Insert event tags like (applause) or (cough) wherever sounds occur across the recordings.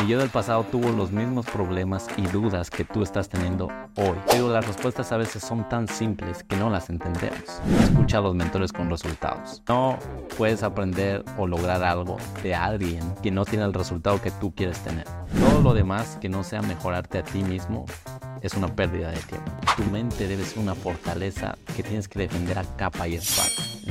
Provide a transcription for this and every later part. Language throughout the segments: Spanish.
Mi yo del pasado tuvo los mismos problemas y dudas que tú estás teniendo hoy, pero las respuestas a veces son tan simples que no las entendemos. Escucha a los mentores con resultados. No puedes aprender o lograr algo de alguien que no tiene el resultado que tú quieres tener. Todo lo demás que no sea mejorarte a ti mismo es una pérdida de tiempo. Tu mente debe ser una fortaleza que tienes que defender a capa y espada.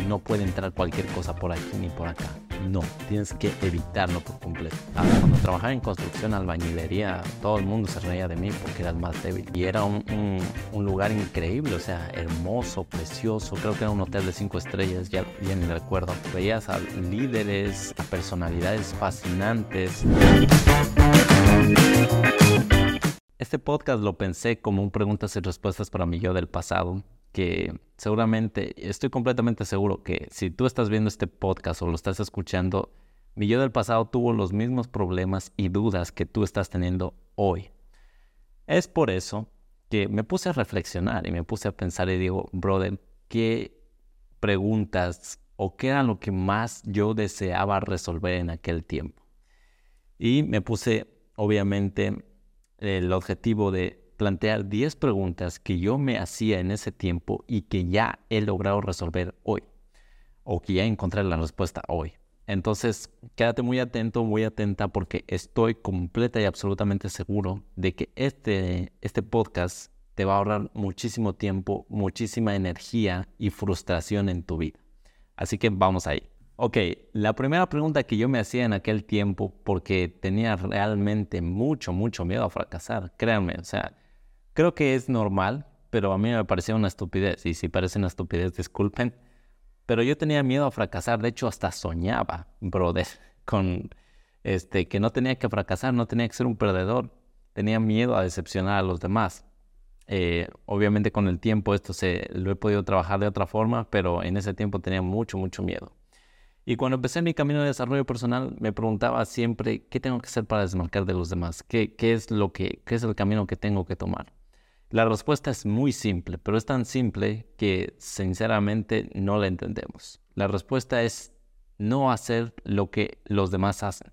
No puede entrar cualquier cosa por aquí ni por acá. No, tienes que evitarlo por completo. Ah, cuando trabajaba en construcción, albañilería, todo el mundo se reía de mí porque era el más débil. Y era un, lugar increíble, o sea, hermoso, precioso. Creo que era un hotel de cinco estrellas, ya bien recuerdo. Veías a líderes, a personalidades fascinantes. Este podcast lo pensé como un preguntas y respuestas para mi yo del pasado, que seguramente, estoy completamente seguro que si tú estás viendo este podcast o lo estás escuchando, mi yo del pasado tuvo los mismos problemas y dudas que tú estás teniendo hoy. Es por eso que me puse a reflexionar y me puse a pensar y digo, brother, ¿qué preguntas o qué era lo que más yo deseaba resolver en aquel tiempo? Y me puse, obviamente, el objetivo de plantear 10 preguntas que yo me hacía en ese tiempo y que ya he logrado resolver hoy o que ya encontré la respuesta hoy. Entonces, quédate muy atento, muy atenta porque estoy completa y absolutamente seguro de que este, este podcast te va a ahorrar muchísimo tiempo, muchísima energía y frustración en tu vida. Así que vamos ahí. Ok, la primera pregunta que yo me hacía en aquel tiempo, porque tenía realmente mucho, mucho miedo a fracasar, créanme, o sea, creo que es normal, pero a mí me parecía una estupidez, y si parece una estupidez, disculpen, pero yo tenía miedo a fracasar, de hecho hasta soñaba, brother, (laughs) con este, que no tenía que fracasar, no tenía que ser un perdedor, tenía miedo a decepcionar a los demás. Eh, obviamente con el tiempo esto se lo he podido trabajar de otra forma, pero en ese tiempo tenía mucho, mucho miedo. Y cuando empecé mi camino de desarrollo personal, me preguntaba siempre, ¿qué tengo que hacer para desmarcar de los demás? ¿Qué, qué es, lo que, qué es el camino que tengo que tomar? La respuesta es muy simple, pero es tan simple que sinceramente no la entendemos. La respuesta es no hacer lo que los demás hacen.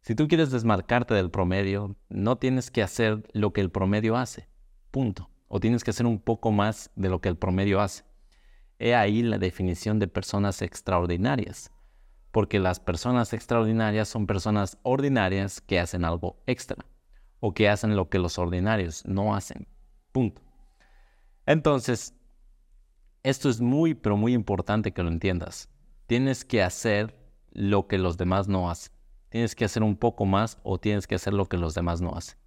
Si tú quieres desmarcarte del promedio, no tienes que hacer lo que el promedio hace. Punto. O tienes que hacer un poco más de lo que el promedio hace. He ahí la definición de personas extraordinarias porque las personas extraordinarias son personas ordinarias que hacen algo extra o que hacen lo que los ordinarios no hacen. Punto. Entonces, esto es muy, pero muy importante que lo entiendas. Tienes que hacer lo que los demás no hacen. Tienes que hacer un poco más o tienes que hacer lo que los demás no hacen.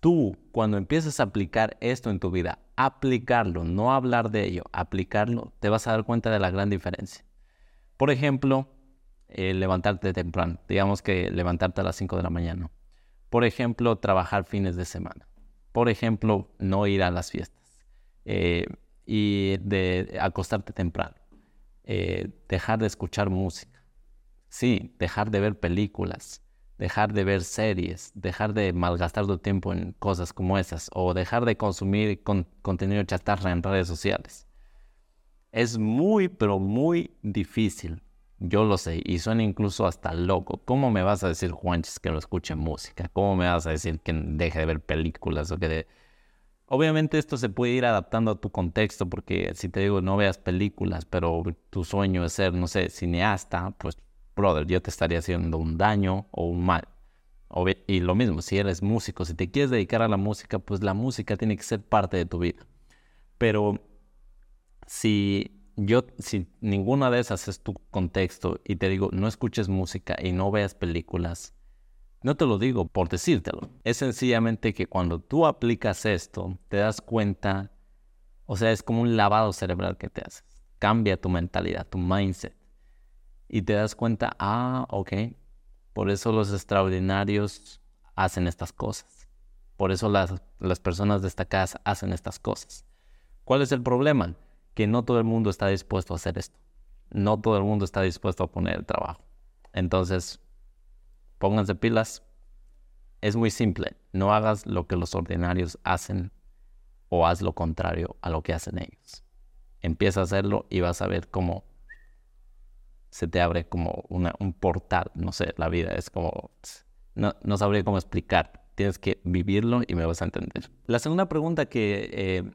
Tú, cuando empieces a aplicar esto en tu vida, aplicarlo, no hablar de ello, aplicarlo, te vas a dar cuenta de la gran diferencia. Por ejemplo, eh, levantarte temprano, digamos que levantarte a las 5 de la mañana. Por ejemplo, trabajar fines de semana. Por ejemplo, no ir a las fiestas. Eh, y acostarte temprano. Eh, dejar de escuchar música. Sí, dejar de ver películas. Dejar de ver series. Dejar de malgastar tu tiempo en cosas como esas. O dejar de consumir contenido chatarra en redes sociales. Es muy, pero muy difícil. Yo lo sé y suena incluso hasta loco. ¿Cómo me vas a decir, Juanches, que no escuche música? ¿Cómo me vas a decir que deje de ver películas o que de... Obviamente esto se puede ir adaptando a tu contexto porque si te digo no veas películas, pero tu sueño es ser, no sé, cineasta, pues, brother, yo te estaría haciendo un daño o un mal. Y lo mismo, si eres músico, si te quieres dedicar a la música, pues la música tiene que ser parte de tu vida. Pero si yo, si ninguna de esas es tu contexto y te digo, no escuches música y no veas películas, no te lo digo por decírtelo. Es sencillamente que cuando tú aplicas esto, te das cuenta, o sea, es como un lavado cerebral que te haces. Cambia tu mentalidad, tu mindset. Y te das cuenta, ah, ok, por eso los extraordinarios hacen estas cosas. Por eso las, las personas destacadas hacen estas cosas. ¿Cuál es el problema? Que no todo el mundo está dispuesto a hacer esto. No todo el mundo está dispuesto a poner el trabajo. Entonces, pónganse pilas. Es muy simple. No hagas lo que los ordinarios hacen o haz lo contrario a lo que hacen ellos. Empieza a hacerlo y vas a ver cómo se te abre como un portal. No sé, la vida es como No, no sabría cómo explicar. Tienes que vivirlo y me vas a entender. La segunda pregunta que eh,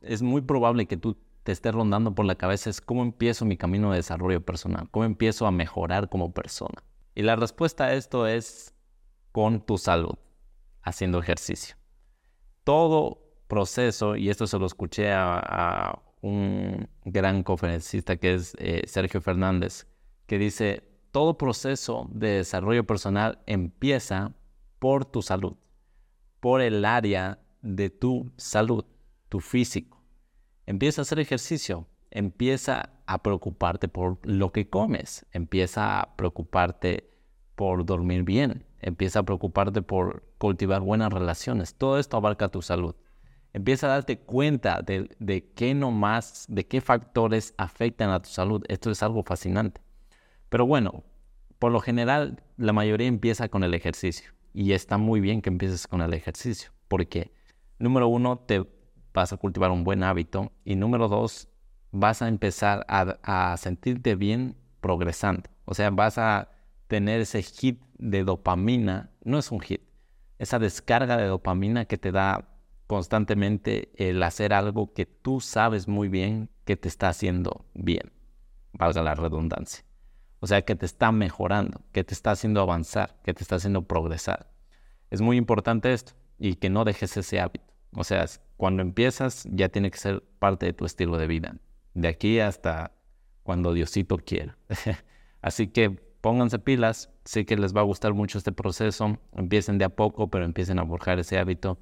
es muy probable que tú te estés rondando por la cabeza es cómo empiezo mi camino de desarrollo personal, cómo empiezo a mejorar como persona. Y la respuesta a esto es con tu salud, haciendo ejercicio. Todo proceso, y esto se lo escuché a, un gran conferencista que es eh, Sergio Fernández, que dice, todo proceso de desarrollo personal empieza por tu salud, por el área de tu salud, tu físico. Empieza a hacer ejercicio, empieza a preocuparte por lo que comes, empieza a preocuparte por dormir bien, empieza a preocuparte por cultivar buenas relaciones. Todo esto abarca tu salud. Empieza a darte cuenta de, de qué nomás, de qué factores afectan a tu salud. Esto es algo fascinante. Pero bueno, por lo general, la mayoría empieza con el ejercicio. Y está muy bien que empieces con el ejercicio. Porque, número uno, te vas a cultivar un buen hábito. Y número dos, vas a empezar a, sentirte bien progresando. O sea, vas a tener ese hit de dopamina. No es un hit. Esa descarga de dopamina que te da constantemente el hacer algo que tú sabes muy bien que te está haciendo bien, valga la redundancia. O sea, que te está mejorando, que te está haciendo avanzar, que te está haciendo progresar. Es muy importante esto y que no dejes ese hábito. O sea, cuando empiezas ya tiene que ser parte de tu estilo de vida, de aquí hasta cuando Diosito quiera. (laughs) Así que pónganse pilas, sé que les va a gustar mucho este proceso, empiecen de a poco, pero empiecen a forjar ese hábito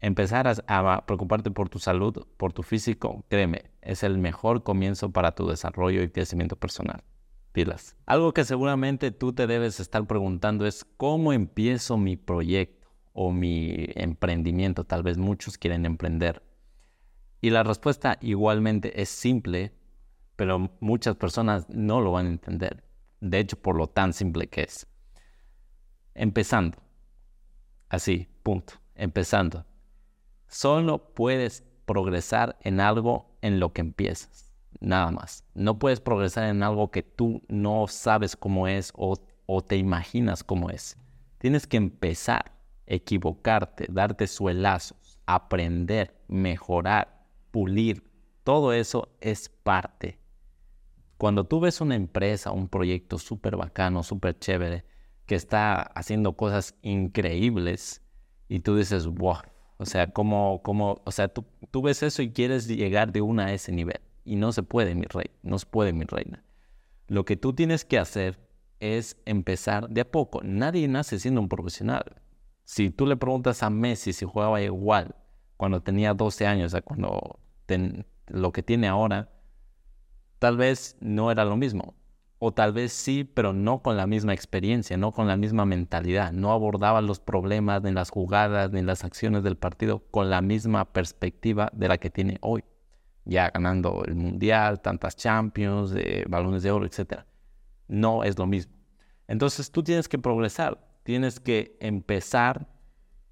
empezar a, preocuparte por tu salud, por tu físico, créeme, es el mejor comienzo para tu desarrollo y crecimiento personal. Pilas. Algo que seguramente tú te debes estar preguntando es cómo empiezo mi proyecto o mi emprendimiento. Tal vez muchos quieren emprender. Y la respuesta igualmente es simple, pero muchas personas no lo van a entender. De hecho, por lo tan simple que es. Empezando. Así, punto. Empezando. Solo puedes progresar en algo en lo que empiezas. Nada más. No puedes progresar en algo que tú no sabes cómo es o, te imaginas cómo es. Tienes que empezar, equivocarte, darte suelazos, aprender, mejorar, pulir. Todo eso es parte. Cuando tú ves una empresa, un proyecto súper bacano, súper chévere, que está haciendo cosas increíbles y tú dices, wow, o sea, como, como, o sea, tú, tú ves eso y quieres llegar de una a ese nivel. Y no se puede, mi rey, no se puede, mi reina. Lo que tú tienes que hacer es empezar de a poco. Nadie nace siendo un profesional. Si tú le preguntas a Messi si jugaba igual cuando tenía 12 años a cuando lo que tiene ahora, tal vez no era lo mismo. O tal vez sí, pero no con la misma experiencia, no con la misma mentalidad. No abordaba los problemas, ni las jugadas, ni las acciones del partido con la misma perspectiva de la que tiene hoy. Ya ganando el Mundial, tantas Champions, balones de oro, etc. No es lo mismo. Entonces tú tienes que progresar, tienes que empezar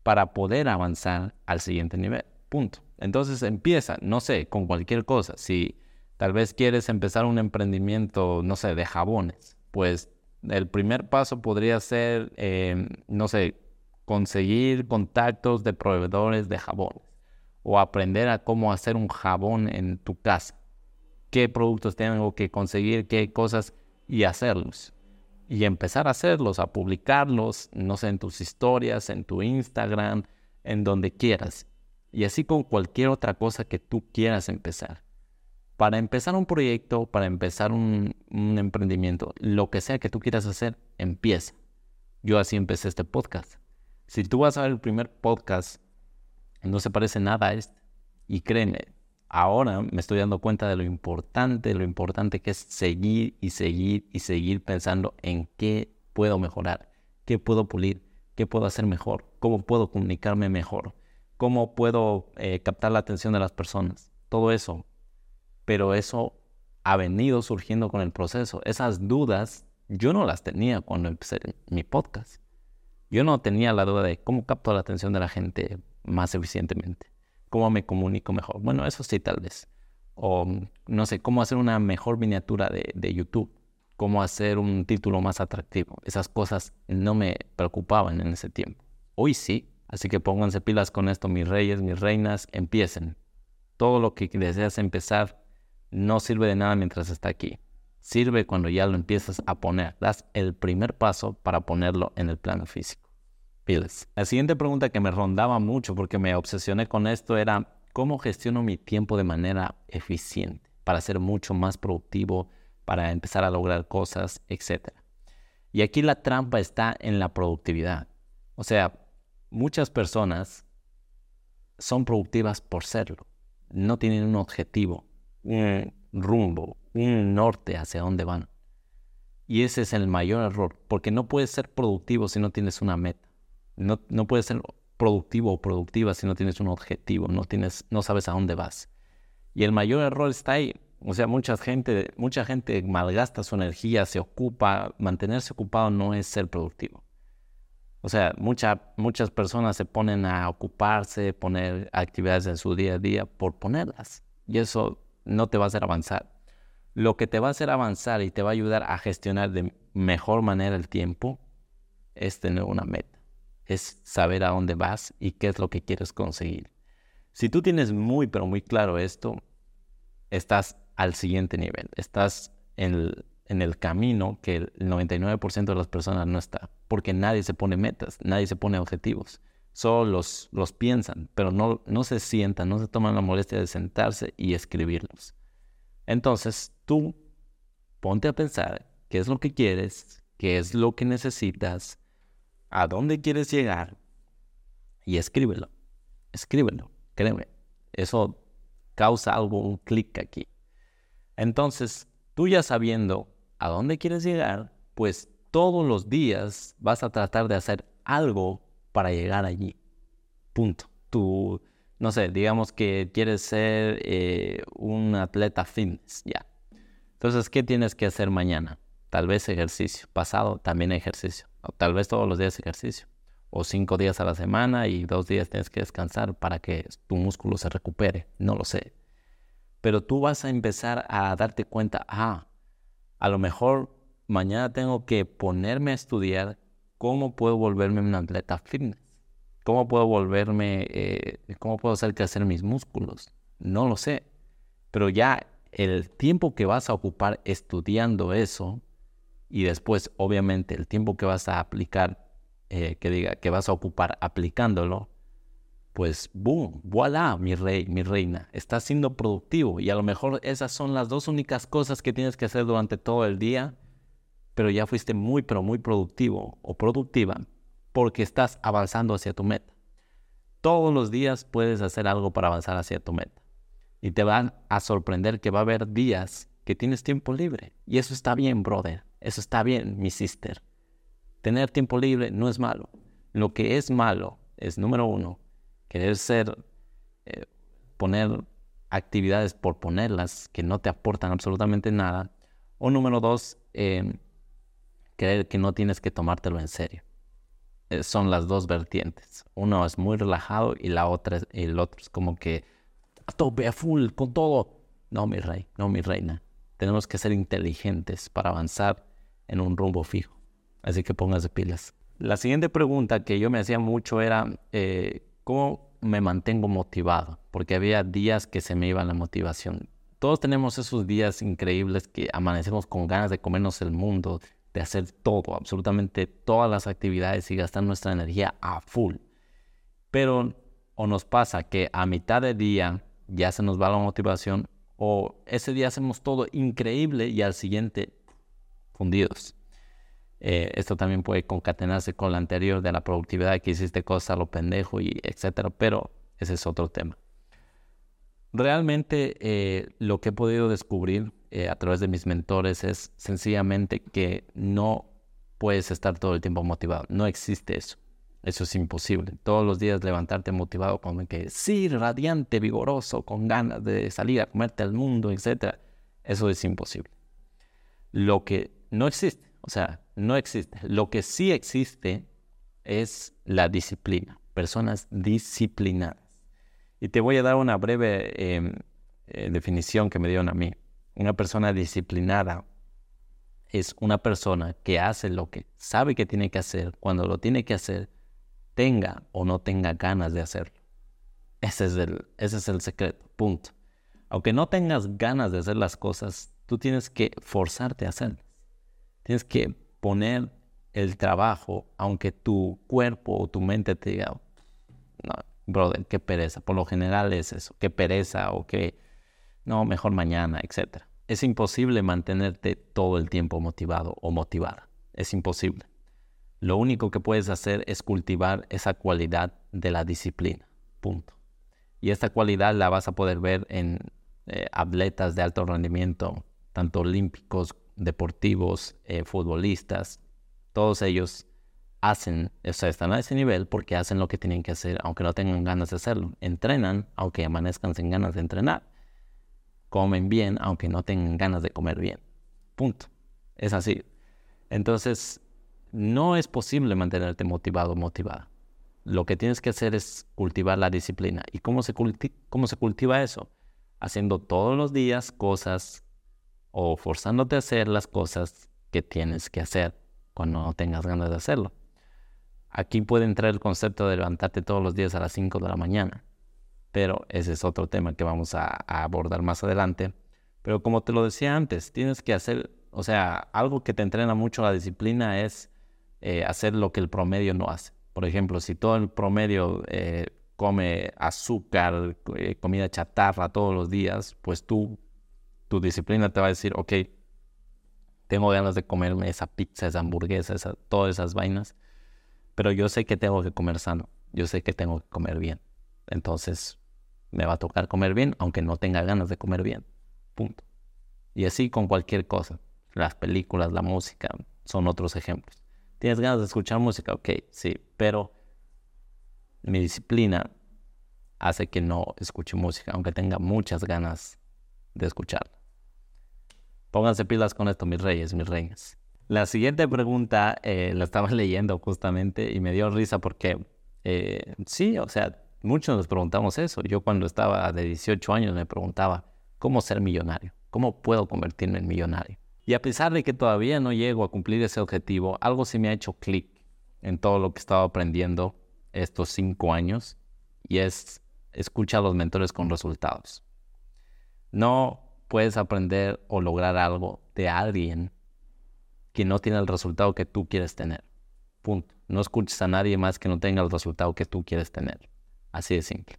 para poder avanzar al siguiente nivel. Punto. Entonces empieza, no sé, con cualquier cosa. Si Tal vez quieres empezar un emprendimiento, no sé, de jabones. Pues el primer paso podría ser, em, no sé, conseguir contactos de proveedores de jabones o aprender a cómo hacer un jabón en tu casa. ¿Qué productos tengo que conseguir? ¿Qué cosas? Y hacerlos. Y empezar a hacerlos, a publicarlos, no sé, en tus historias, en tu Instagram, en donde quieras. Y así con cualquier otra cosa que tú quieras empezar para empezar un proyecto, para empezar un, emprendimiento, lo que sea que tú quieras hacer, empieza. Yo así empecé este podcast. Si tú vas a ver el primer podcast, no se parece nada a este. Y créeme, ahora me estoy dando cuenta de lo importante, lo importante que es seguir y seguir y seguir pensando en qué puedo mejorar, qué puedo pulir, qué puedo hacer mejor, cómo puedo comunicarme mejor, cómo puedo eh, captar la atención de las personas. Todo eso pero eso ha venido surgiendo con el proceso. Esas dudas yo no las tenía cuando empecé mi podcast. Yo no tenía la duda de cómo capto la atención de la gente más eficientemente, cómo me comunico mejor. Bueno, eso sí, tal vez. O no sé, cómo hacer una mejor miniatura de, YouTube. cómo hacer un título más atractivo. Esas cosas no me preocupaban en ese tiempo. Hoy sí, así que pónganse pilas con esto, mis reyes, mis reinas, empiecen. Todo lo que deseas empezar no sirve de nada mientras está aquí. Sirve cuando ya lo empiezas a poner. Das el primer paso para ponerlo en el plano físico. La siguiente pregunta que me rondaba mucho porque me obsesioné con esto era cómo gestiono mi tiempo de manera eficiente para ser mucho más productivo, para empezar a lograr cosas, etc. Y aquí la trampa está en la productividad. O sea, muchas personas son productivas por serlo. No tienen un objetivo, un rumbo, un norte hacia dónde van. Y ese es el mayor error, porque no puedes ser productivo si no tienes una meta. No, no puedes ser productivo o productiva si no tienes un objetivo, no, tienes, no sabes a dónde vas. Y el mayor error está ahí. O sea, mucha gente, mucha gente malgasta su energía, se ocupa. Mantenerse ocupado no es ser productivo. O sea, muchas personas se ponen a ocuparse, poner actividades en su día a día por ponerlas. Y eso no te va a hacer avanzar. Lo que te va a hacer avanzar y te va a ayudar a gestionar de mejor manera el tiempo es tener una meta. Es saber a dónde vas y qué es lo que quieres conseguir. Si tú tienes muy, pero muy claro esto, estás al siguiente nivel. Estás en el, camino que el 99% de las personas no está. Porque nadie se pone metas, nadie se pone objetivos. Solo los, los piensan, pero no, no se sientan, no se toman la molestia de sentarse y escribirlos. Entonces, tú ponte a pensar qué es lo que quieres, qué es lo que necesitas, a dónde quieres llegar y escríbelo. Escríbelo, créeme. Eso causa algo, un clic aquí. Entonces, tú ya sabiendo a dónde quieres llegar, pues todos los días vas a tratar de hacer algo para llegar allí. Punto. Tú, no sé, digamos que quieres ser eh, un atleta fitness, ya. Entonces, ¿qué tienes que hacer mañana? Tal vez ejercicio. Pasado también ejercicio. O tal vez todos los días ejercicio. O cinco días a la semana y dos días tienes que descansar para que tu músculo se recupere. No lo sé pero tú vas a empezar a darte cuenta, ah, a lo mejor mañana tengo que ponerme a estudiar cómo puedo volverme un atleta fitness, cómo puedo volverme, eh, cómo puedo hacer crecer mis músculos. No lo sé, pero ya el tiempo que vas a ocupar estudiando eso y después obviamente el tiempo que vas a aplicar, eh, que diga que vas a ocupar aplicándolo, pues boom, voilà, mi rey, mi reina, estás siendo productivo. Y a lo mejor esas son las dos únicas cosas que tienes que hacer durante todo el día, pero ya fuiste muy, pero muy productivo o productiva porque estás avanzando hacia tu meta. Todos los días puedes hacer algo para avanzar hacia tu meta. Y te van a sorprender que va a haber días que tienes tiempo libre. Y eso está bien, brother, eso está bien, mi sister. Tener tiempo libre no es malo. Lo que es malo es, número uno, querer ser, eh, poner actividades por ponerlas que no te aportan absolutamente nada. O número dos, eh, creer que no tienes que tomártelo en serio. Eh, son las dos vertientes. Uno es muy relajado y la otra es, el otro es como que a tope, a full, con todo. No, mi rey, no, mi reina. Tenemos que ser inteligentes para avanzar en un rumbo fijo. Así que póngase pilas. La siguiente pregunta que yo me hacía mucho era, ¿Cómo me mantengo motivado? Porque había días que se me iba la motivación. Todos tenemos esos días increíbles que amanecemos con ganas de comernos el mundo, de hacer todo, absolutamente todas las actividades y gastar nuestra energía a full. Pero o nos pasa que a mitad de día ya se nos va la motivación o ese día hacemos todo increíble y al siguiente fundidos. Eh, esto también puede concatenarse con la anterior de la productividad que hiciste cosas lo pendejo y etcétera, pero ese es otro tema. Realmente eh, lo que he podido descubrir eh, a través de mis mentores es sencillamente que no puedes estar todo el tiempo motivado. No existe eso. Eso es imposible. Todos los días levantarte motivado con que sí, radiante, vigoroso, con ganas de salir a comerte al mundo, etcétera. Eso es imposible. Lo que no existe o sea, no existe. Lo que sí existe es la disciplina, personas disciplinadas. Y te voy a dar una breve em, eh, definición que me dieron a mí. Una persona disciplinada es una persona que hace lo que sabe que tiene que hacer cuando lo tiene que hacer, tenga o no tenga ganas de hacerlo. Ese es el, ese es el secreto, punto. Aunque no tengas ganas de hacer las cosas, tú tienes que forzarte a hacerlas. Tienes que poner el trabajo, aunque tu cuerpo o tu mente te diga, no, brother, qué pereza. Por lo general es eso, qué pereza o qué, no, mejor mañana, etc. Es imposible mantenerte todo el tiempo motivado o motivada. Es imposible. Lo único que puedes hacer es cultivar esa cualidad de la disciplina. Punto. Y esta cualidad la vas a poder ver en eh, atletas de alto rendimiento, tanto olímpicos, deportivos, eh, futbolistas. Todos ellos hacen, o sea, están a ese nivel porque hacen lo que tienen que hacer, aunque no tengan ganas de hacerlo. Entrenan, aunque amanezcan sin ganas de entrenar. Comen bien, aunque no tengan ganas de comer bien. Punto. Es así. Entonces, no es posible mantenerte motivado o motivada. Lo que tienes que hacer es cultivar la disciplina. ¿Y cómo se, cómo se cultiva eso? Haciendo todos los días cosas o forzándote a hacer las cosas que tienes que hacer cuando no tengas ganas de hacerlo. Aquí puede entrar el concepto de levantarte todos los días a las 5 de la mañana, pero ese es otro tema que vamos a, abordar más adelante. Pero como te lo decía antes, tienes que hacer, o sea, algo que te entrena mucho la disciplina es eh, hacer lo que el promedio no hace. Por ejemplo, si todo el promedio eh, come azúcar, eh, comida chatarra todos los días, pues tú, tu disciplina te va a decir, ok, tengo ganas de comerme esa pizza, esa hamburguesa, todas esas vainas pero yo sé que tengo que comer sano, yo sé que tengo que comer bien. Entonces, me va a tocar comer bien, aunque no tenga ganas de comer bien. Punto. Y así con cualquier cosa. Las películas, la música, son otros ejemplos. ¿Tienes ganas de escuchar música? Ok, sí, pero mi disciplina hace que no escuche música, aunque tenga muchas ganas de escucharla. Pónganse pilas con esto, mis reyes, mis reinas. La siguiente pregunta eh, la estaba (laughs) leyendo justamente y me dio risa porque eh, sí, o sea, muchos nos preguntamos eso. Yo cuando estaba de 18 años me preguntaba, ¿cómo ser millonario? ¿Cómo puedo convertirme en millonario? Y a pesar de que todavía no llego a cumplir ese objetivo, algo sí me ha hecho clic en todo lo que he estado aprendiendo estos cinco años y es escuchar a los mentores con resultados. No puedes aprender o lograr algo de alguien que no tiene el resultado que tú quieres tener. Punto. No escuches a nadie más que no tenga el resultado que tú quieres tener. Así de simple.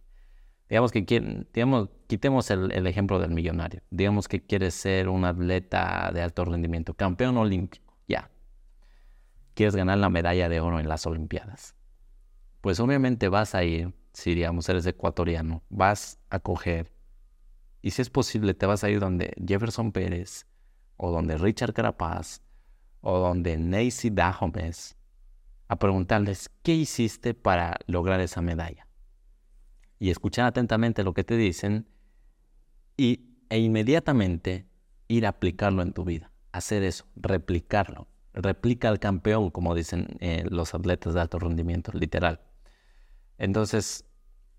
Digamos que digamos, quitemos el, ejemplo del millonario. Digamos que quieres ser un atleta de alto rendimiento, campeón olímpico, ya. Quieres ganar la medalla de oro en las Olimpiadas. Pues obviamente vas a ir, si digamos eres ecuatoriano, vas a coger, y si es posible te vas a ir donde Jefferson Pérez o donde Richard Carapaz o donde Nancy Dahomes a preguntarles qué hiciste para lograr esa medalla. Y escuchar atentamente lo que te dicen y, e inmediatamente ir a aplicarlo en tu vida. Hacer eso, replicarlo. Replica al campeón, como dicen eh, los atletas de alto rendimiento, literal. Entonces,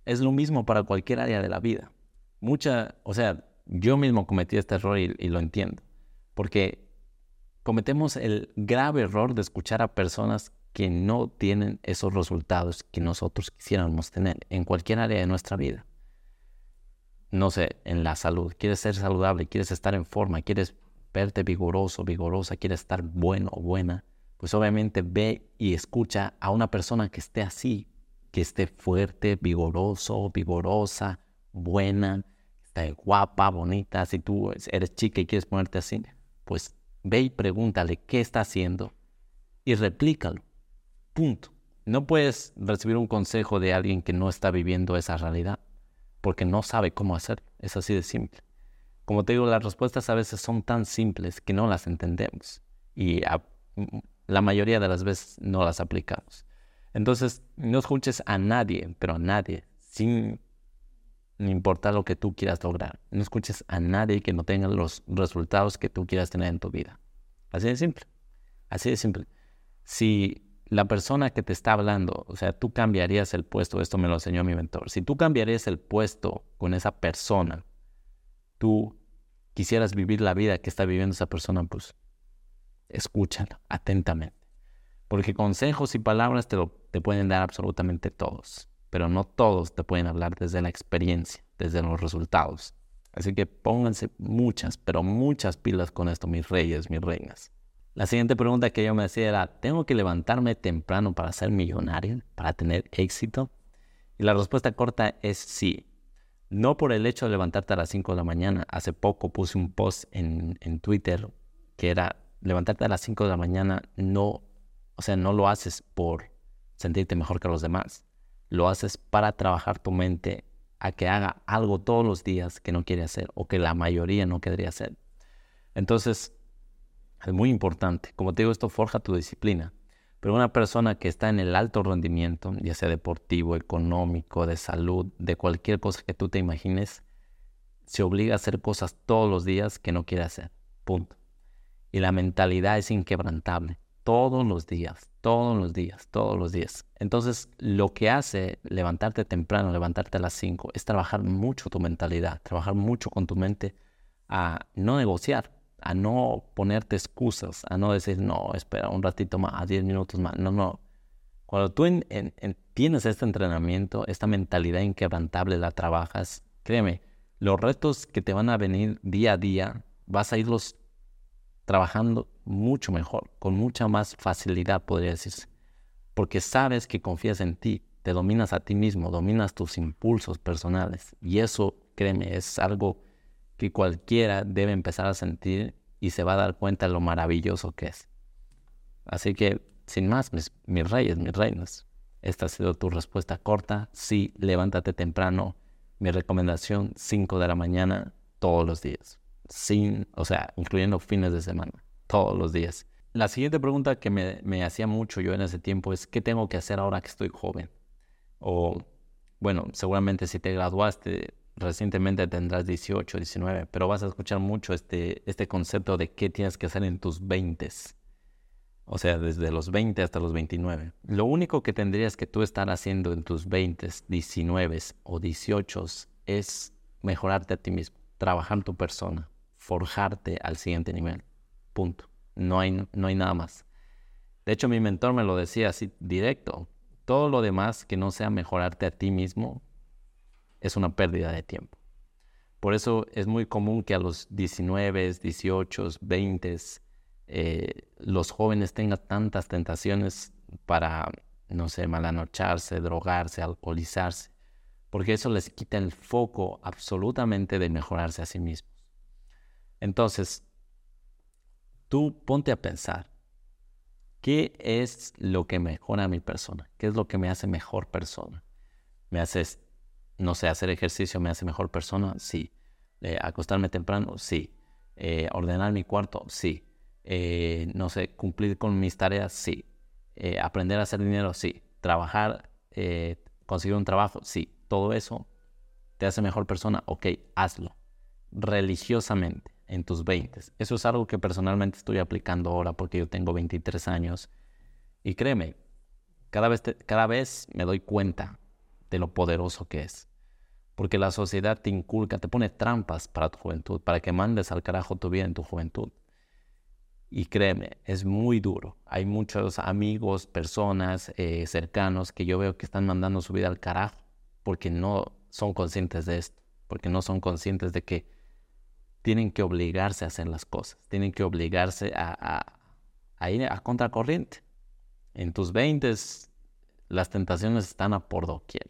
es lo mismo para cualquier área de la vida. Mucha, o sea, yo mismo cometí este error y lo entiendo. Porque cometemos el grave error de escuchar a personas que no tienen esos resultados que nosotros quisiéramos tener en cualquier área de nuestra vida. No sé, en la salud, quieres ser saludable, quieres estar en forma, quieres verte vigoroso, vigorosa, quieres estar bueno o buena, pues obviamente ve y escucha a una persona que esté así, que esté fuerte, vigoroso, vigorosa, buena, esté guapa, bonita. Si tú eres chica y quieres ponerte así, pues Ve y pregúntale qué está haciendo y replícalo. Punto. No puedes recibir un consejo de alguien que no está viviendo esa realidad porque no sabe cómo hacerlo. Es así de simple. Como te digo, las respuestas a veces son tan simples que no las entendemos y la mayoría de las veces no las aplicamos. Entonces, no escuches a nadie, pero a nadie, sin no importa lo que tú quieras lograr. No escuches a nadie que no tenga los resultados que tú quieras tener en tu vida. Así de simple. Así de simple. Si la persona que te está hablando, o sea, tú cambiarías el puesto, esto me lo enseñó mi mentor, si tú cambiarías el puesto con esa persona, tú quisieras vivir la vida que está viviendo esa persona, pues escúchalo atentamente. Porque consejos y palabras te, te pueden dar absolutamente todos, pero no todos te pueden hablar desde la experiencia, desde los resultados. Así que pónganse muchas, pero muchas pilas con esto, mis reyes, mis reinas. La siguiente pregunta que yo me hacía era, ¿tengo que levantarme temprano para ser millonario, para tener éxito? Y la respuesta corta es sí. No por el hecho de levantarte a las 5 de la mañana. Hace poco puse un post en, en Twitter que era, levantarte a las 5 de la mañana no, o sea, no lo haces por sentirte mejor que los demás. Lo haces para trabajar tu mente a que haga algo todos los días que no quiere hacer o que la mayoría no querría hacer. Entonces, es muy importante. Como te digo, esto forja tu disciplina. Pero una persona que está en el alto rendimiento, ya sea deportivo, económico, de salud, de cualquier cosa que tú te imagines, se obliga a hacer cosas todos los días que no quiere hacer. Punto. Y la mentalidad es inquebrantable. Todos los días, todos los días, todos los días. Entonces, lo que hace levantarte temprano, levantarte a las 5, es trabajar mucho tu mentalidad, trabajar mucho con tu mente a no negociar, a no ponerte excusas, a no decir, no, espera un ratito más, 10 minutos más. No, no. Cuando tú tienes este entrenamiento, esta mentalidad inquebrantable, la trabajas, créeme, los retos que te van a venir día a día, vas a irlos trabajando mucho mejor, con mucha más facilidad, podría decirse. Porque sabes que confías en ti, te dominas a ti mismo, dominas tus impulsos personales. Y eso, créeme, es algo que cualquiera debe empezar a sentir y se va a dar cuenta de lo maravilloso que es. Así que, sin más, mis, reyes, mis reinas, esta ha sido tu respuesta corta. Sí, levántate temprano. Mi recomendación, 5 de la mañana, todos los días. Sin, o sea, incluyendo fines de semana, todos los días. La siguiente pregunta que me, me hacía mucho yo en ese tiempo es, ¿qué tengo que hacer ahora que estoy joven? O, bueno, seguramente si te graduaste recientemente tendrás 18, 19, pero vas a escuchar mucho este, este concepto de qué tienes que hacer en tus 20. O sea, desde los 20 hasta los 29. Lo único que tendrías que tú estar haciendo en tus 20, 19 o 18 es mejorarte a ti mismo, trabajar tu persona, forjarte al siguiente nivel. No hay, no hay nada más. De hecho, mi mentor me lo decía así directo. Todo lo demás que no sea mejorarte a ti mismo es una pérdida de tiempo. Por eso es muy común que a los 19, 18, 20 los jóvenes tengan tantas tentaciones para, no sé, malanocharse, drogarse, alcoholizarse, porque eso les quita el foco absolutamente de mejorarse a sí mismos. Entonces, tú ponte a pensar, ¿qué es lo que mejora a mi persona? ¿Qué es lo que me hace mejor persona? ¿Me hace no sé, hacer ejercicio me hace mejor persona, sí. Eh, acostarme temprano, sí. Eh, ordenar mi cuarto, sí. Eh, no sé, cumplir con mis tareas, sí. aprender a hacer dinero, sí. Trabajar, conseguir un trabajo, sí. Todo eso te hace mejor persona, ok, hazlo. Religiosamente, en tus 20. Eso es algo que personalmente estoy aplicando ahora porque yo tengo 23 años. Y créeme, cada vez, cada vez me doy cuenta de lo poderoso que es porque la sociedad te inculca, te pone trampas para tu juventud, para que mandes al carajo tu vida en tu juventud. Y créeme, es muy duro. Hay muchos amigos, personas eh, cercanos que yo veo que están mandando su vida al carajo porque no son conscientes de esto, porque no son conscientes de que tienen que obligarse a hacer las cosas, tienen que obligarse a, ir a contracorriente. En tus 20 las tentaciones están a por doquier,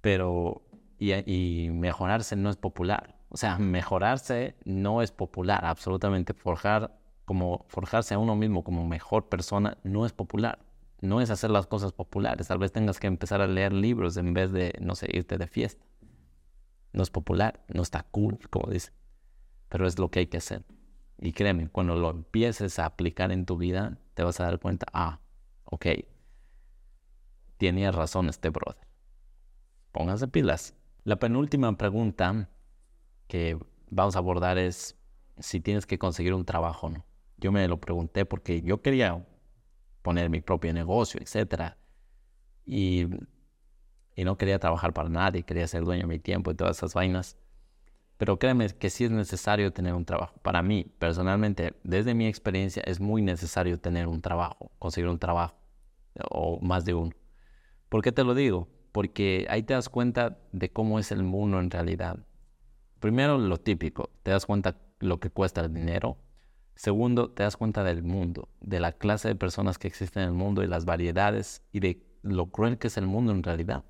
pero y, mejorarse no es popular. O sea, mejorarse no es popular, absolutamente. Forjarse a uno mismo como mejor persona no es popular. No es hacer las cosas populares. Tal vez tengas que empezar a leer libros en vez de, no sé, irte de fiesta. No es popular, no está cool, como dicen. Pero es lo que hay que hacer. Y créeme, cuando lo empieces a aplicar en tu vida, te vas a dar cuenta, ah, ok, tenía razón este brother. Póngase pilas. La penúltima pregunta que vamos a abordar es si tienes que conseguir un trabajo o no. Yo me lo pregunté porque yo quería poner mi propio negocio, etc. Y, y no quería trabajar para nadie, quería ser dueño de mi tiempo y todas esas vainas. Pero créeme que sí es necesario tener un trabajo. Para mí, personalmente, desde mi experiencia, es muy necesario tener un trabajo, conseguir un trabajo o más de uno. ¿Por qué te lo digo? Porque ahí te das cuenta de cómo es el mundo en realidad. Primero, lo típico, te das cuenta lo que cuesta el dinero. Segundo, te das cuenta del mundo, de la clase de personas que existen en el mundo y las variedades y de lo cruel que es el mundo en realidad.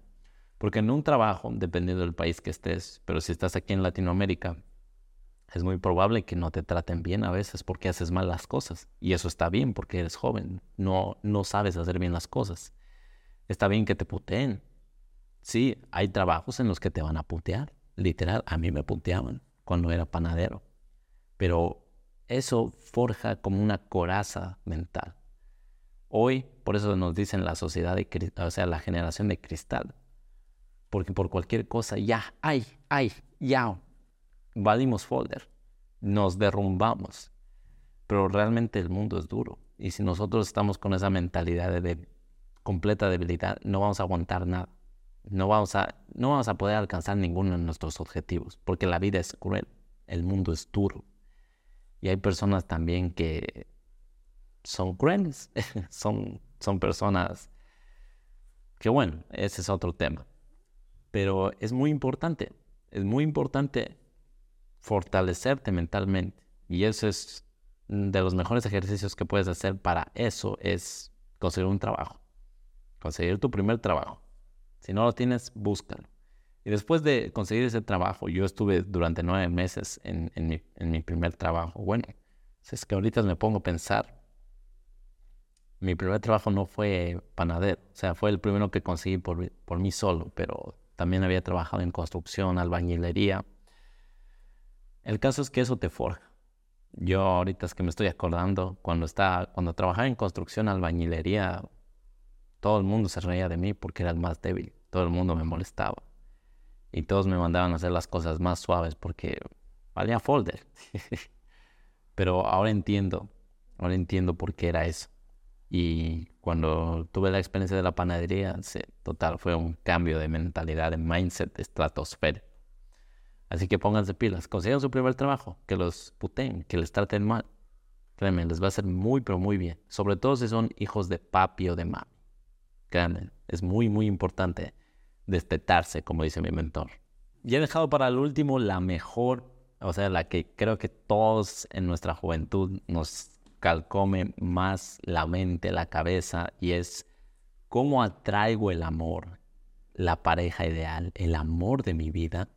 Porque en un trabajo, dependiendo del país que estés, pero si estás aquí en Latinoamérica, es muy probable que no te traten bien a veces porque haces mal las cosas. Y eso está bien porque eres joven, no, no sabes hacer bien las cosas. Está bien que te puteen. Sí, hay trabajos en los que te van a putear. Literal, a mí me puteaban cuando era panadero. Pero eso forja como una coraza mental. Hoy, por eso nos dicen la sociedad, de, o sea, la generación de cristal porque por cualquier cosa ya, ay, ay, ya, valimos folder, nos derrumbamos. Pero realmente el mundo es duro. Y si nosotros estamos con esa mentalidad de, completa debilidad, no vamos a aguantar nada. No vamos, a, no vamos a poder alcanzar ninguno de nuestros objetivos, porque la vida es cruel, el mundo es duro. Y hay personas también que son crueles, (laughs) son, son personas que bueno, ese es otro tema. Pero es muy importante, es muy importante fortalecerte mentalmente. Y eso es de los mejores ejercicios que puedes hacer para eso, es conseguir un trabajo. Conseguir tu primer trabajo. Si no lo tienes, búscalo. Y después de conseguir ese trabajo, yo estuve durante nueve meses en, mi, primer trabajo. Bueno, es que ahorita me pongo a pensar. Mi primer trabajo no fue panadero, o sea, fue el primero que conseguí por, por mí solo, pero también había trabajado en construcción, albañilería. El caso es que eso te forja. Yo ahorita es que me estoy acordando, cuando, estaba, cuando trabajaba en construcción, albañilería, todo el mundo se reía de mí porque era el más débil. Todo el mundo me molestaba. Y todos me mandaban a hacer las cosas más suaves porque valía folder. (laughs) Pero ahora entiendo, ahora entiendo por qué era eso. Y cuando tuve la experiencia de la panadería, total, fue un cambio de mentalidad, de mindset, de estratosfera. Así que pónganse pilas, consigan su primer trabajo, que los puten, que les traten mal. Créanme, les va a hacer muy, pero muy bien. Sobre todo si son hijos de papi o de mami. Créanme, es muy, muy importante destetarse, como dice mi mentor. Y he dejado para el último la mejor, o sea, la que creo que todos en nuestra juventud nos calcome más la mente, la cabeza, y es cómo atraigo el amor, la pareja ideal, el amor de mi vida,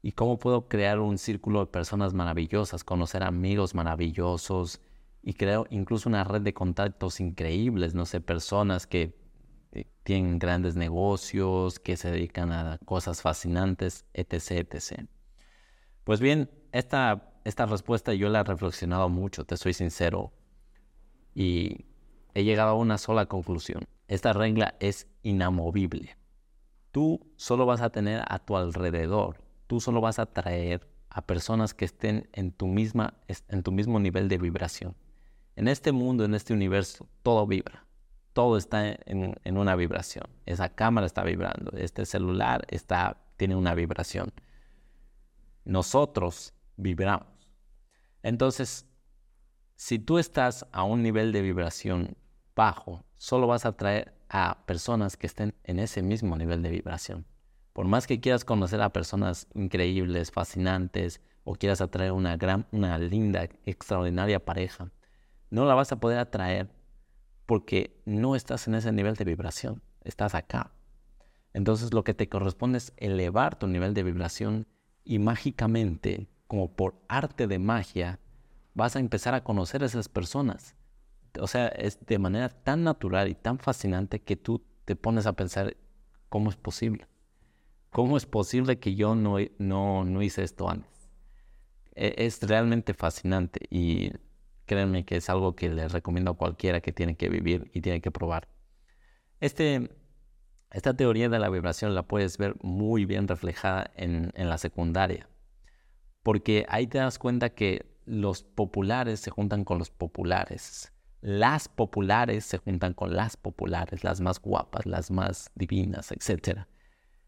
y cómo puedo crear un círculo de personas maravillosas, conocer amigos maravillosos, y creo incluso una red de contactos increíbles, no sé, personas que eh, tienen grandes negocios, que se dedican a cosas fascinantes, etc., etc. Pues bien, esta esta respuesta yo la he reflexionado mucho, te soy sincero, y he llegado a una sola conclusión. Esta regla es inamovible. Tú solo vas a tener a tu alrededor, tú solo vas a atraer a personas que estén en tu, misma, en tu mismo nivel de vibración. En este mundo, en este universo, todo vibra. Todo está en, en una vibración. Esa cámara está vibrando. Este celular está, tiene una vibración. Nosotros vibramos. Entonces, si tú estás a un nivel de vibración bajo, solo vas a atraer a personas que estén en ese mismo nivel de vibración. Por más que quieras conocer a personas increíbles, fascinantes, o quieras atraer una gran, una linda, extraordinaria pareja, no la vas a poder atraer porque no estás en ese nivel de vibración, estás acá. Entonces lo que te corresponde es elevar tu nivel de vibración y mágicamente como por arte de magia, vas a empezar a conocer a esas personas. O sea, es de manera tan natural y tan fascinante que tú te pones a pensar, ¿cómo es posible? ¿Cómo es posible que yo no, no, no hice esto antes? E, es realmente fascinante y créanme que es algo que les recomiendo a cualquiera que tiene que vivir y tiene que probar. Este, esta teoría de la vibración la puedes ver muy bien reflejada en, en la secundaria porque ahí te das cuenta que los populares se juntan con los populares. Las populares se juntan con las populares, las más guapas, las más divinas, etc.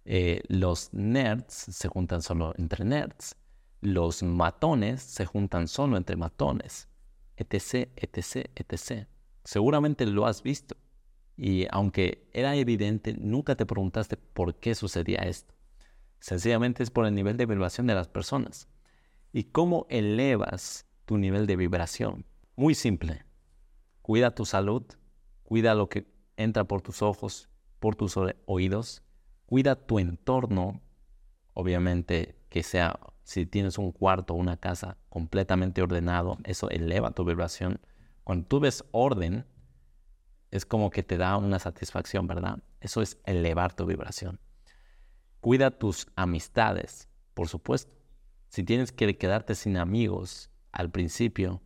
Eh, los nerds se juntan solo entre nerds. Los matones se juntan solo entre matones. Etc, etc, etc. Seguramente lo has visto. Y aunque era evidente, nunca te preguntaste por qué sucedía esto. Sencillamente es por el nivel de vibración de las personas. ¿Y cómo elevas tu nivel de vibración? Muy simple. Cuida tu salud, cuida lo que entra por tus ojos, por tus oídos, cuida tu entorno, obviamente que sea, si tienes un cuarto o una casa completamente ordenado, eso eleva tu vibración. Cuando tú ves orden, es como que te da una satisfacción, ¿verdad? Eso es elevar tu vibración. Cuida tus amistades, por supuesto. Si tienes que quedarte sin amigos al principio,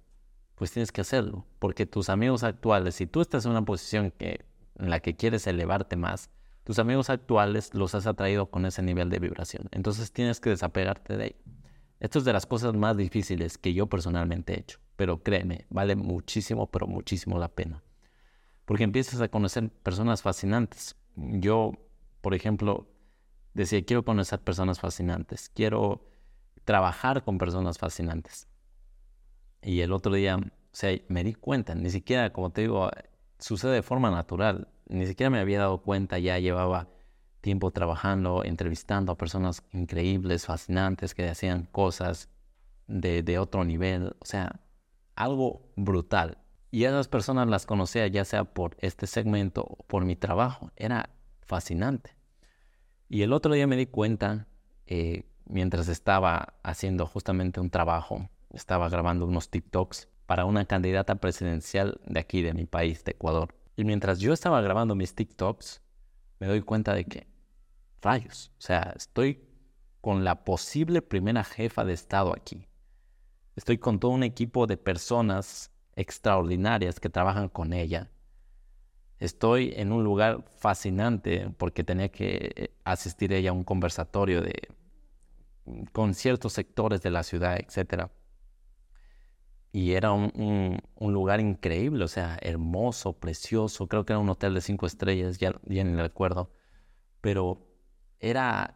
pues tienes que hacerlo, porque tus amigos actuales, si tú estás en una posición que, en la que quieres elevarte más, tus amigos actuales los has atraído con ese nivel de vibración. Entonces tienes que desapegarte de ello. Esto es de las cosas más difíciles que yo personalmente he hecho, pero créeme, vale muchísimo, pero muchísimo la pena. Porque empiezas a conocer personas fascinantes. Yo, por ejemplo, decía, quiero conocer personas fascinantes, quiero trabajar con personas fascinantes. Y el otro día, o sea, me di cuenta, ni siquiera, como te digo, sucede de forma natural, ni siquiera me había dado cuenta, ya llevaba tiempo trabajando, entrevistando a personas increíbles, fascinantes, que hacían cosas de, de otro nivel, o sea, algo brutal. Y esas personas las conocía ya sea por este segmento o por mi trabajo. Era fascinante. Y el otro día me di cuenta, eh, mientras estaba haciendo justamente un trabajo, estaba grabando unos TikToks para una candidata presidencial de aquí, de mi país, de Ecuador. Y mientras yo estaba grabando mis TikToks, me doy cuenta de que, rayos, o sea, estoy con la posible primera jefa de Estado aquí. Estoy con todo un equipo de personas extraordinarias que trabajan con ella estoy en un lugar fascinante porque tenía que eh, asistir ella a un conversatorio de, con ciertos sectores de la ciudad, etc. Y era un, lugar increíble, o sea, hermoso, precioso. Creo que era un hotel de cinco estrellas, ya, ya ni recuerdo. Pero era,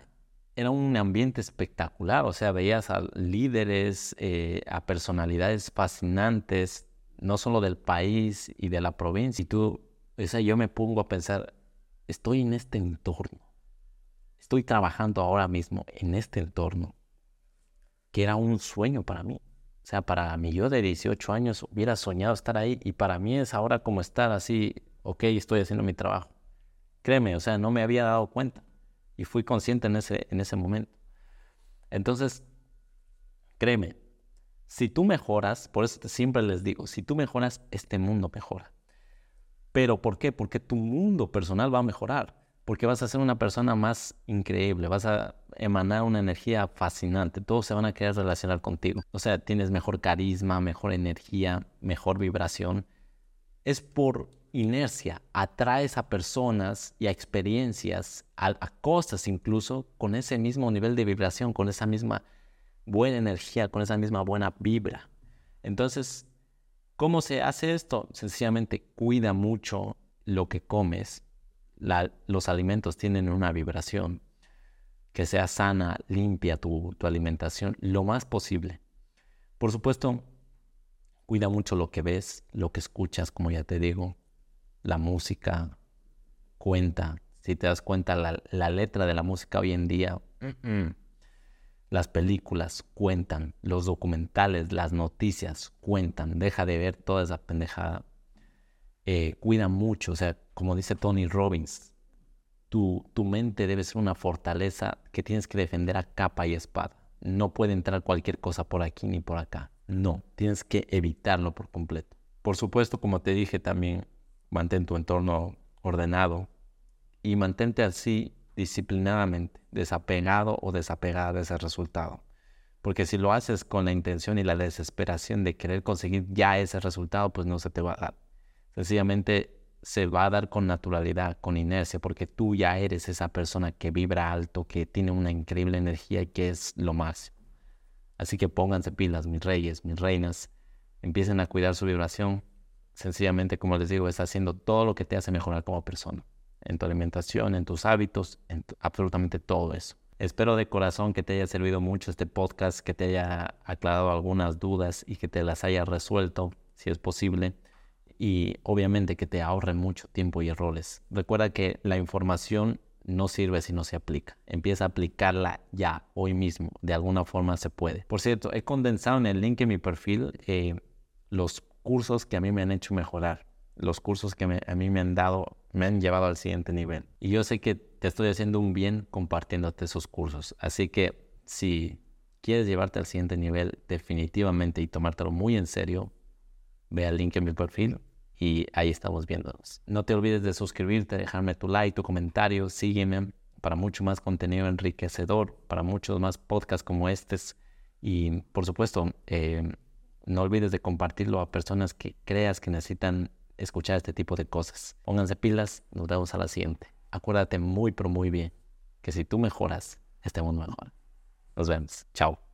era un ambiente espectacular, o sea, veías a líderes, eh, a personalidades fascinantes, no solo del país y de la provincia. Y tú o sea, yo me pongo a pensar, estoy en este entorno, estoy trabajando ahora mismo en este entorno, que era un sueño para mí. O sea, para mí yo de 18 años hubiera soñado estar ahí y para mí es ahora como estar así, ok, estoy haciendo mi trabajo. Créeme, o sea, no me había dado cuenta y fui consciente en ese, en ese momento. Entonces, créeme, si tú mejoras, por eso siempre les digo, si tú mejoras, este mundo mejora. Pero ¿por qué? Porque tu mundo personal va a mejorar, porque vas a ser una persona más increíble, vas a emanar una energía fascinante, todos se van a querer relacionar contigo. O sea, tienes mejor carisma, mejor energía, mejor vibración. Es por inercia, atraes a personas y a experiencias, a, a cosas incluso, con ese mismo nivel de vibración, con esa misma buena energía, con esa misma buena vibra. Entonces, ¿Cómo se hace esto? Sencillamente cuida mucho lo que comes. Los alimentos tienen una vibración. Que sea sana, limpia tu, tu alimentación lo más posible. Por supuesto, cuida mucho lo que ves, lo que escuchas, como ya te digo. La música cuenta. Si te das cuenta, la, letra de la música hoy en día las películas cuentan, los documentales, las noticias cuentan. Deja de ver toda esa pendejada. Eh, cuida mucho, o sea, como dice Tony Robbins, tu, tu mente debe ser una fortaleza que tienes que defender a capa y espada. No puede entrar cualquier cosa por aquí ni por acá. No, tienes que evitarlo por completo. Por supuesto, como te dije también, mantén tu entorno ordenado y mantente así disciplinadamente, desapegado o desapegada de ese resultado. Porque si lo haces con la intención y la desesperación de querer conseguir ya ese resultado, pues no se te va a dar. Sencillamente se va a dar con naturalidad, con inercia, porque tú ya eres esa persona que vibra alto, que tiene una increíble energía y que es lo máximo. Así que pónganse pilas, mis reyes, mis reinas, empiecen a cuidar su vibración. Sencillamente, como les digo, está haciendo todo lo que te hace mejorar como persona. en tu alimentación, en tus hábitos, en absolutamente todo eso. Espero de corazón que te haya servido mucho este podcast, que te haya aclarado algunas dudas y que te las haya resuelto, si es posible. Y obviamente que te ahorre mucho tiempo y errores. Recuerda que la información no sirve si no se aplica. Empieza a aplicarla ya, hoy mismo. De alguna forma se puede. Por cierto, he condensado en el link en mi perfil eh, los cursos que a mí me han hecho mejorar. Los cursos que a mí me han dado, me han llevado al siguiente nivel. Y yo sé que te estoy haciendo un bien compartiéndote esos cursos. Así que si quieres llevarte al siguiente nivel definitivamente y tomártelo muy en serio, ve al link en mi perfil y ahí estamos viéndonos. No te olvides de suscribirte, dejarme tu like, tu comentario, sígueme para mucho más contenido enriquecedor, para muchos más podcasts como estos y por supuesto eh, no olvides de compartirlo a personas que creas que necesitan escuchar este tipo de cosas. Pónganse pilas, nos vemos a la siguiente. Acuérdate muy pero muy bien que si tú mejoras, este mundo mejora. Nos vemos. Chao.